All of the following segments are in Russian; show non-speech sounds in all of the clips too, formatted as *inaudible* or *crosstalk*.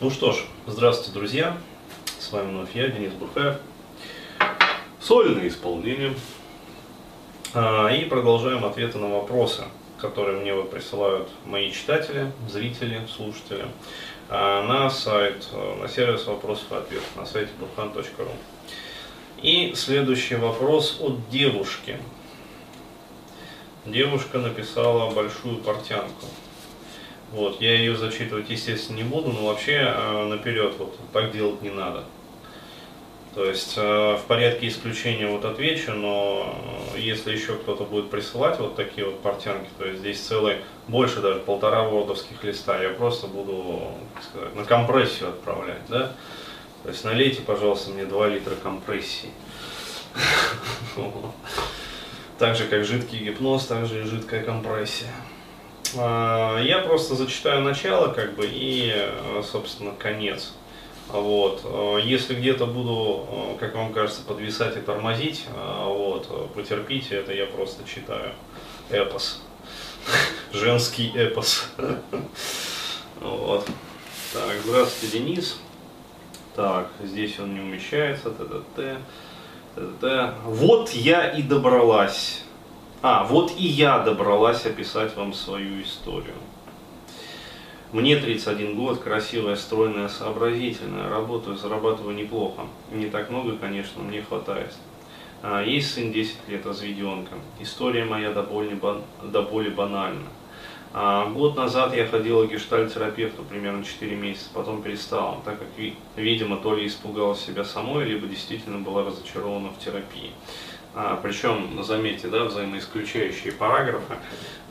Ну что ж, здравствуйте, друзья. С вами вновь я, Денис Бурхаев. Сольное исполнение. А, И продолжаем ответы на вопросы, которые мне присылают мои читатели, зрители, слушатели а, на сайт, э, на сервис вопросов и ответов на сайте burhan.ru. И следующий вопрос от девушки. Девушка написала большую портянку. Вот, я ее зачитывать, естественно, не буду, но вообще э, наперед вот так делать не надо. То есть э, в порядке исключения вот отвечу, но э, если еще кто-то будет присылать вот такие вот портянки, то есть здесь целый, больше даже полтора вордовских листа, я просто буду, как сказать, на компрессию отправлять, да. То есть налейте, пожалуйста, мне 2 литра компрессии. *laughs* Так же, как жидкий гипноз, так же и жидкая компрессия. А, я просто зачитаю начало, как бы, и, э, собственно, конец. Вот. Э, если где-то буду, э, как вам кажется, подвисать и тормозить, вот, потерпите, это я просто читаю. Эпос. *laughs* Женский эпос. Вот. Так, здравствуйте, Денис. Так, здесь он не умещается. Т-т-т. Т-т-т. Вот я и добралась. А, вот и я добралась описать вам свою историю. Мне 31 год, красивая, стройная, сообразительная, работаю, зарабатываю неплохо. Не так много, конечно, мне хватает. А, есть сын 10 лет, разведенка. История моя до боли, до боли банальна. А, год назад я ходила к гештальтерапевту примерно 4 месяца, потом перестала, так как, видимо, то ли испугалась себя самой, либо действительно была разочарована в терапии. А, причем, заметьте, да, взаимоисключающие параграфы.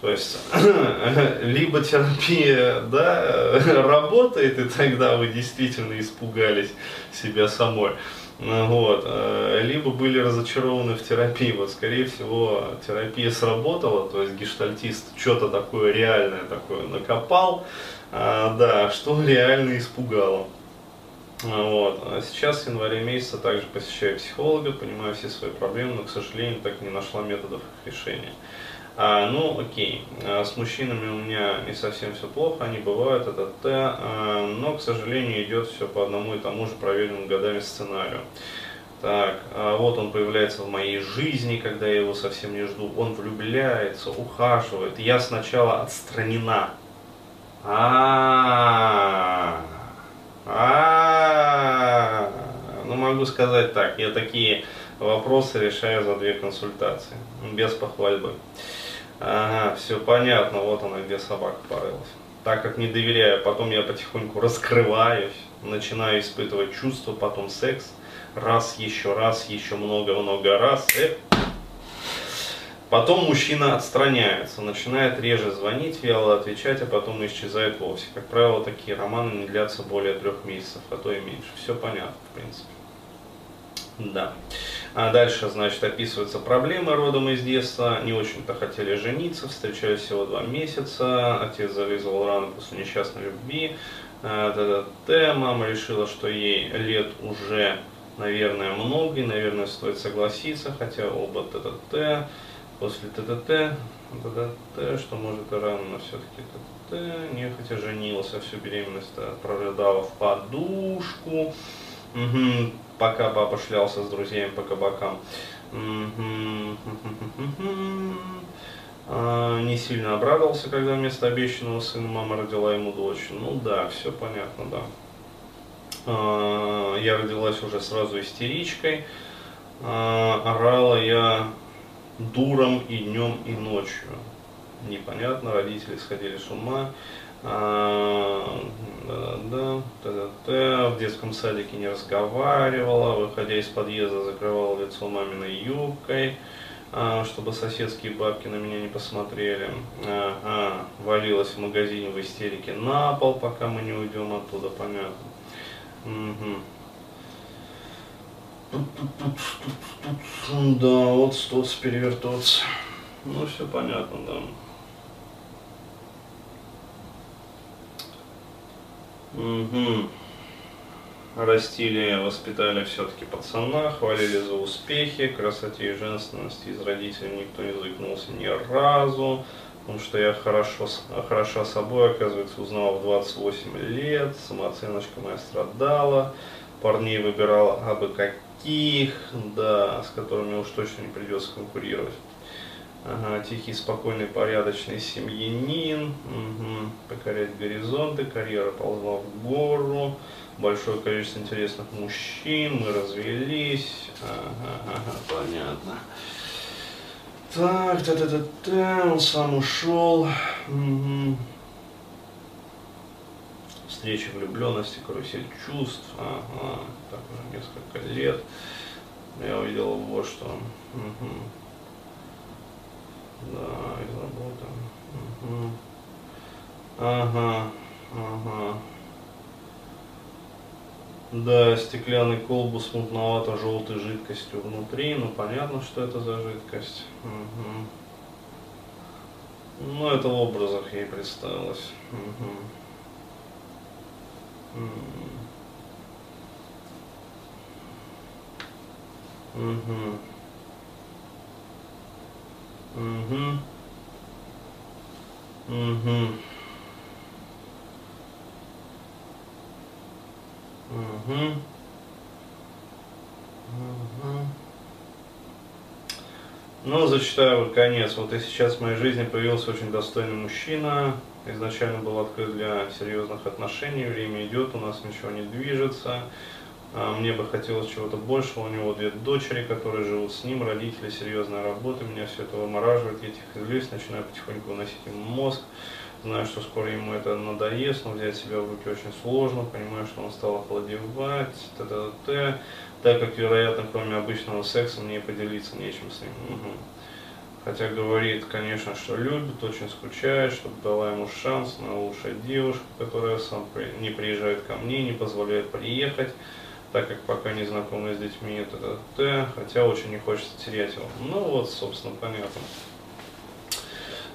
То есть, *clears throat* либо терапия да, *laughs* работает, и тогда вы действительно испугались себя самой, вот, э, либо были разочарованы в терапии. Вот, скорее всего, терапия сработала, то есть гештальтист что-то такое реальное такое накопал, а, да, что реально испугало. Вот. А сейчас в январе месяца также посещаю психолога, понимаю все свои проблемы, но, к сожалению, так и не нашла методов их решения. А, ну, окей, а, с мужчинами у меня не совсем все плохо, они бывают, это Т, а, но, к сожалению, идет все по одному и тому же проверенному годами сценарию. Так, а вот он появляется в моей жизни, когда я его совсем не жду. Он влюбляется, ухаживает. Я сначала отстранена. А, -а, ну могу сказать так, я такие вопросы решаю за две консультации, без похвальбы. Ага, все понятно, вот она, где собака порылась. Так как не доверяю, потом я потихоньку раскрываюсь, начинаю испытывать чувства, потом секс, раз, еще раз, еще много-много раз. Эх. Потом мужчина отстраняется, начинает реже звонить, вяло отвечать, а потом исчезает вовсе. Как правило, такие романы не длятся более трех месяцев, а то и меньше. Все понятно, в принципе. Да. А дальше, значит, описываются проблемы родом из детства. Не очень-то хотели жениться, встречались всего два месяца. Отец залезал рано после несчастной любви. Т-т-т. Мама решила, что ей лет уже, наверное, много, и, наверное, стоит согласиться, хотя оба т-т-т. После т-т-т, т-т-т, что может и рано, но все-таки т-т-т. Нехотя женился, всю беременность прорыдала в подушку. Угу пока папа шлялся с друзьями по кабакам. А, не сильно обрадовался, когда вместо обещанного сына мама родила ему дочь. Ну да, все понятно, да. А, я родилась уже сразу истеричкой. А, орала я дуром и днем, и ночью. Непонятно, родители сходили с ума. А, да, да, да, да, в детском садике не разговаривала, выходя из подъезда, закрывала лицо маминой юбкой, а, чтобы соседские бабки на меня не посмотрели. Ага, валилась в магазине в истерике на пол, пока мы не уйдем оттуда, понятно. Угу. Да, вот стоц перевертоц. Ну, все понятно, да. Угу. Растили, воспитали все-таки пацана, хвалили за успехи, красоте и женственности из родителей никто не заикнулся ни разу. потому что я хорошо, хороша собой, оказывается, узнала в 28 лет, самооценочка моя страдала, парней выбирала абы каких, да, с которыми уж точно не придется конкурировать. Ага, тихий, спокойный, порядочный семьянин, угу. покорять горизонты, карьера ползла в гору, большое количество интересных мужчин, мы развелись, ага, ага, понятно. Так, та-та-та-та, он сам ушел. Угу. Встреча влюбленности, карусель чувств. Ага, так уже несколько лет. Я увидел вот что. Угу. Да, из работы. Угу. Ага, ага. Да, стеклянный колбус мутновато-желтой жидкостью внутри. Ну, понятно, что это за жидкость. Угу. Ну, это в образах ей представилось. Угу. Угу. Угу. Угу. Угу. Ну, зачитаю вот конец. Вот и сейчас в моей жизни появился очень достойный мужчина. Изначально был открыт для серьезных отношений. Время идет, у нас ничего не движется. А, мне бы хотелось чего-то большего. У него две дочери, которые живут с ним, родители, серьезная работа. Меня все это вымораживает. Я тихо злюсь, начинаю потихоньку выносить ему мозг. Знаю, что скоро ему это надоест, но взять себя в руки очень сложно. Понимаю, что он стал охладевать, т -т -т -т, так как, вероятно, кроме обычного секса, мне поделиться нечем с ним. Угу. Хотя говорит, конечно, что любит, очень скучает, чтобы дала ему шанс на лучшая девушка, которая сам не приезжает ко мне, не позволяет приехать так как пока не знакомы с детьми, это т, хотя очень не хочется терять его. Ну вот, собственно, понятно.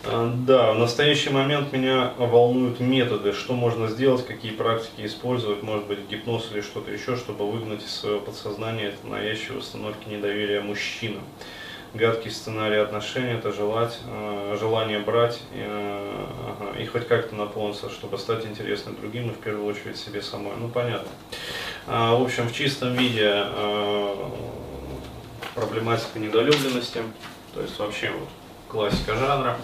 А, да, в настоящий момент меня волнуют методы, что можно сделать, какие практики использовать, может быть гипноз или что-то еще, чтобы выгнать из своего подсознания это навязчивые установки недоверия мужчинам гадкий сценарий отношений, это желать, э, желание брать э, и хоть как-то наполниться, чтобы стать интересным другим и в первую очередь себе самой. Ну, понятно. А, в общем, в чистом виде э, проблематика недолюбленности, то есть вообще вот классика жанра.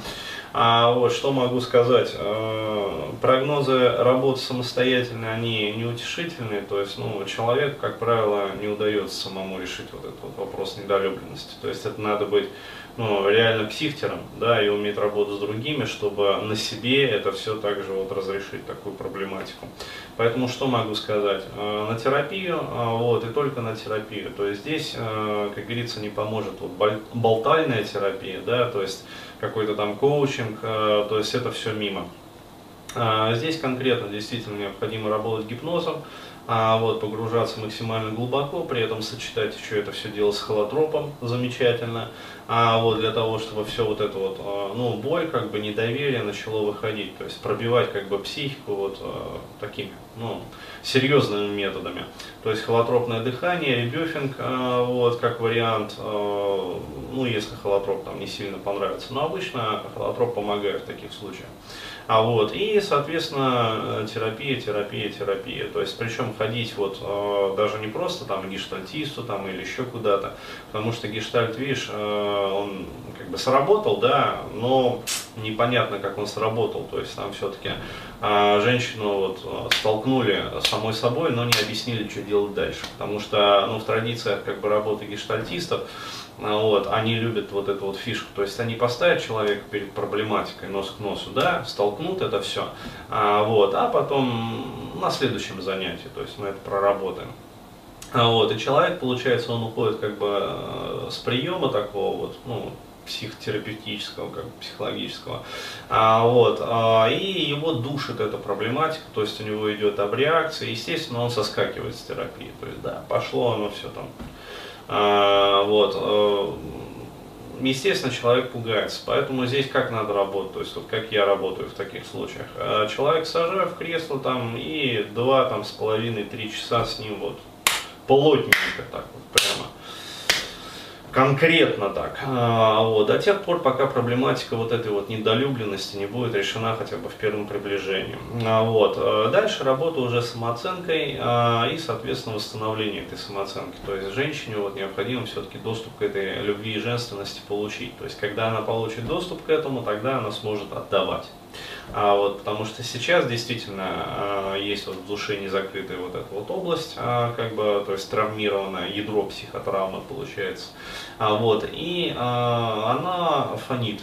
А вот что могу сказать, э, прогнозы работы самостоятельно, они неутешительные, то есть ну, человек, как правило, не удается самому решить вот этот вот вопрос недолюбленности, то есть это надо быть ну, реально психтером, да, и уметь работать с другими, чтобы на себе это все также вот разрешить, такую проблематику. Поэтому что могу сказать? Э, на терапию, э, вот, и только на терапию. То есть здесь, как говорится, не поможет вот болтальная терапия, да, то есть какой-то там коучинг, э, то есть это все мимо. Здесь конкретно действительно необходимо работать гипнозом, а вот, погружаться максимально глубоко, при этом сочетать еще это все дело с холотропом замечательно, а вот для того, чтобы все вот это вот, а, ну, боль, как бы недоверие начало выходить, то есть пробивать как бы психику вот а, такими, ну, серьезными методами. То есть холотропное дыхание, ребёфинг, а, вот, как вариант, ну, если холотроп там не сильно понравится, но обычно холотроп помогает в таких случаях. А вот, и, соответственно, терапия, терапия, терапия. То есть, причем ходить вот э, даже не просто там гештальтисту там или еще куда-то, потому что гештальт, видишь, э, он как бы сработал, да, но непонятно, как он сработал. То есть, там все-таки э, женщину вот столкнули самой собой, но не объяснили, что делать дальше. Потому что, ну, в традициях как бы работы гештальтистов, вот, они любят вот эту вот фишку, то есть они поставят человека перед проблематикой нос к носу, да, столкнут это все, а, вот, а потом на следующем занятии, то есть мы это проработаем. А, вот, и человек, получается, он уходит как бы э, с приема такого вот, ну, психотерапевтического, как психологического. А, вот, а, и его душит эта проблематика, то есть у него идет обреакция, естественно, он соскакивает с терапии. То есть, да, пошло оно все там а, вот. Э, естественно, человек пугается, поэтому здесь как надо работать, то есть вот как я работаю в таких случаях. А, человек сажаю в кресло там и два там с половиной, три часа с ним вот плотненько так вот прямо конкретно так. А, вот, до тех пор, пока проблематика вот этой вот недолюбленности не будет решена хотя бы в первом приближении. А, вот. Э, дальше работа уже с самооценкой а, и, соответственно, восстановление этой самооценки. То есть женщине вот необходимо все-таки доступ к этой любви и женственности получить. То есть, когда она получит доступ к этому, тогда она сможет отдавать. А вот, потому что сейчас действительно а, есть вот в душе незакрытая вот эта вот область, а, как бы, то есть травмированное ядро психотравмы получается. А, вот, и а, она фонит.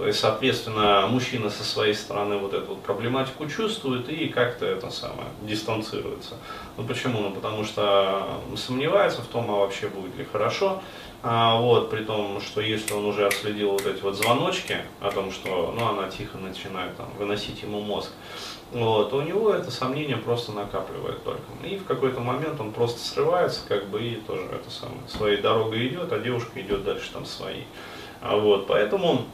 То есть, соответственно, мужчина со своей стороны вот эту вот проблематику чувствует и как-то это самое дистанцируется. Ну почему? Ну потому что сомневается в том, а вообще будет ли хорошо. А, вот, при том, что если он уже отследил вот эти вот звоночки о том, что ну, она тихо начинает там, выносить ему мозг, вот, у него это сомнение просто накапливает только. И в какой-то момент он просто срывается, как бы, и тоже это самое, своей дорогой идет, а девушка идет дальше там своей. А, вот, поэтому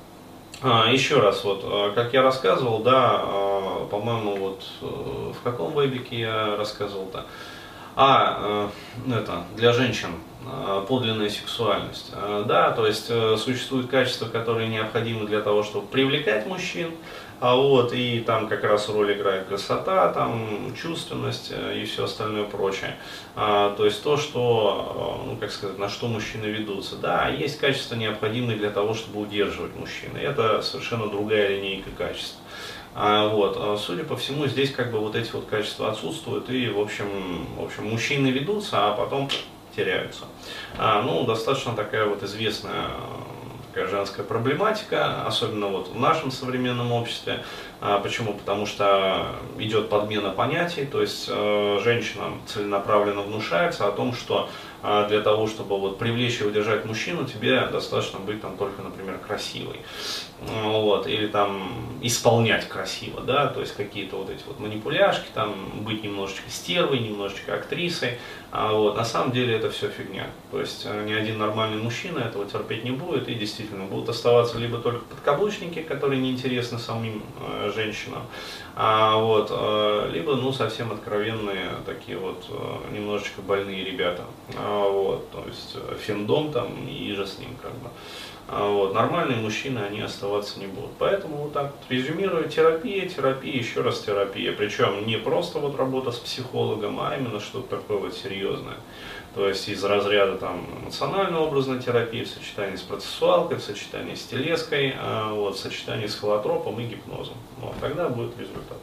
а, еще раз, вот, а, как я рассказывал, да, а, по-моему, вот э, в каком вебике я рассказывал-то? А, э, это, для женщин подлинная сексуальность. Да, то есть э, существуют качества, которые необходимы для того, чтобы привлекать мужчин, а вот, и там как раз роль играет красота, там чувственность э, и все остальное прочее. А, то есть то, что, э, ну как сказать, на что мужчины ведутся. Да, есть качества необходимые для того, чтобы удерживать мужчины. Это совершенно другая линейка качеств. А, вот, а, судя по всему, здесь как бы вот эти вот качества отсутствуют, и, в общем, в общем мужчины ведутся, а потом теряются. А, ну, достаточно такая вот известная такая женская проблематика, особенно вот в нашем современном обществе. А, почему? Потому что идет подмена понятий, то есть э, женщинам целенаправленно внушается о том, что э, для того, чтобы вот привлечь и удержать мужчину, тебе достаточно быть там только, например, красивой. Вот, или там исполнять красиво, да, то есть какие-то вот эти вот манипуляшки, там быть немножечко стервой, немножечко актрисой, а вот на самом деле это все фигня. То есть э, ни один нормальный мужчина этого терпеть не будет и действительно будут оставаться либо только подкаблучники, которые неинтересны самим женщинам, а, вот, э, либо ну совсем откровенные такие вот э, немножечко больные ребята, а, вот, то есть э, финдом там и же с ним как бы. А, вот, нормальные мужчины, они оставаться не будут. Поэтому вот так вот резюмирую, терапия, терапия, еще раз терапия. Причем не просто вот работа с психологом, а именно что-то такое вот серьезное. То есть из разряда там эмоционально-образной терапии в сочетании с процессуалкой, в сочетании с телеской, а вот, в сочетании с холотропом и гипнозом. Вот, тогда будет результат.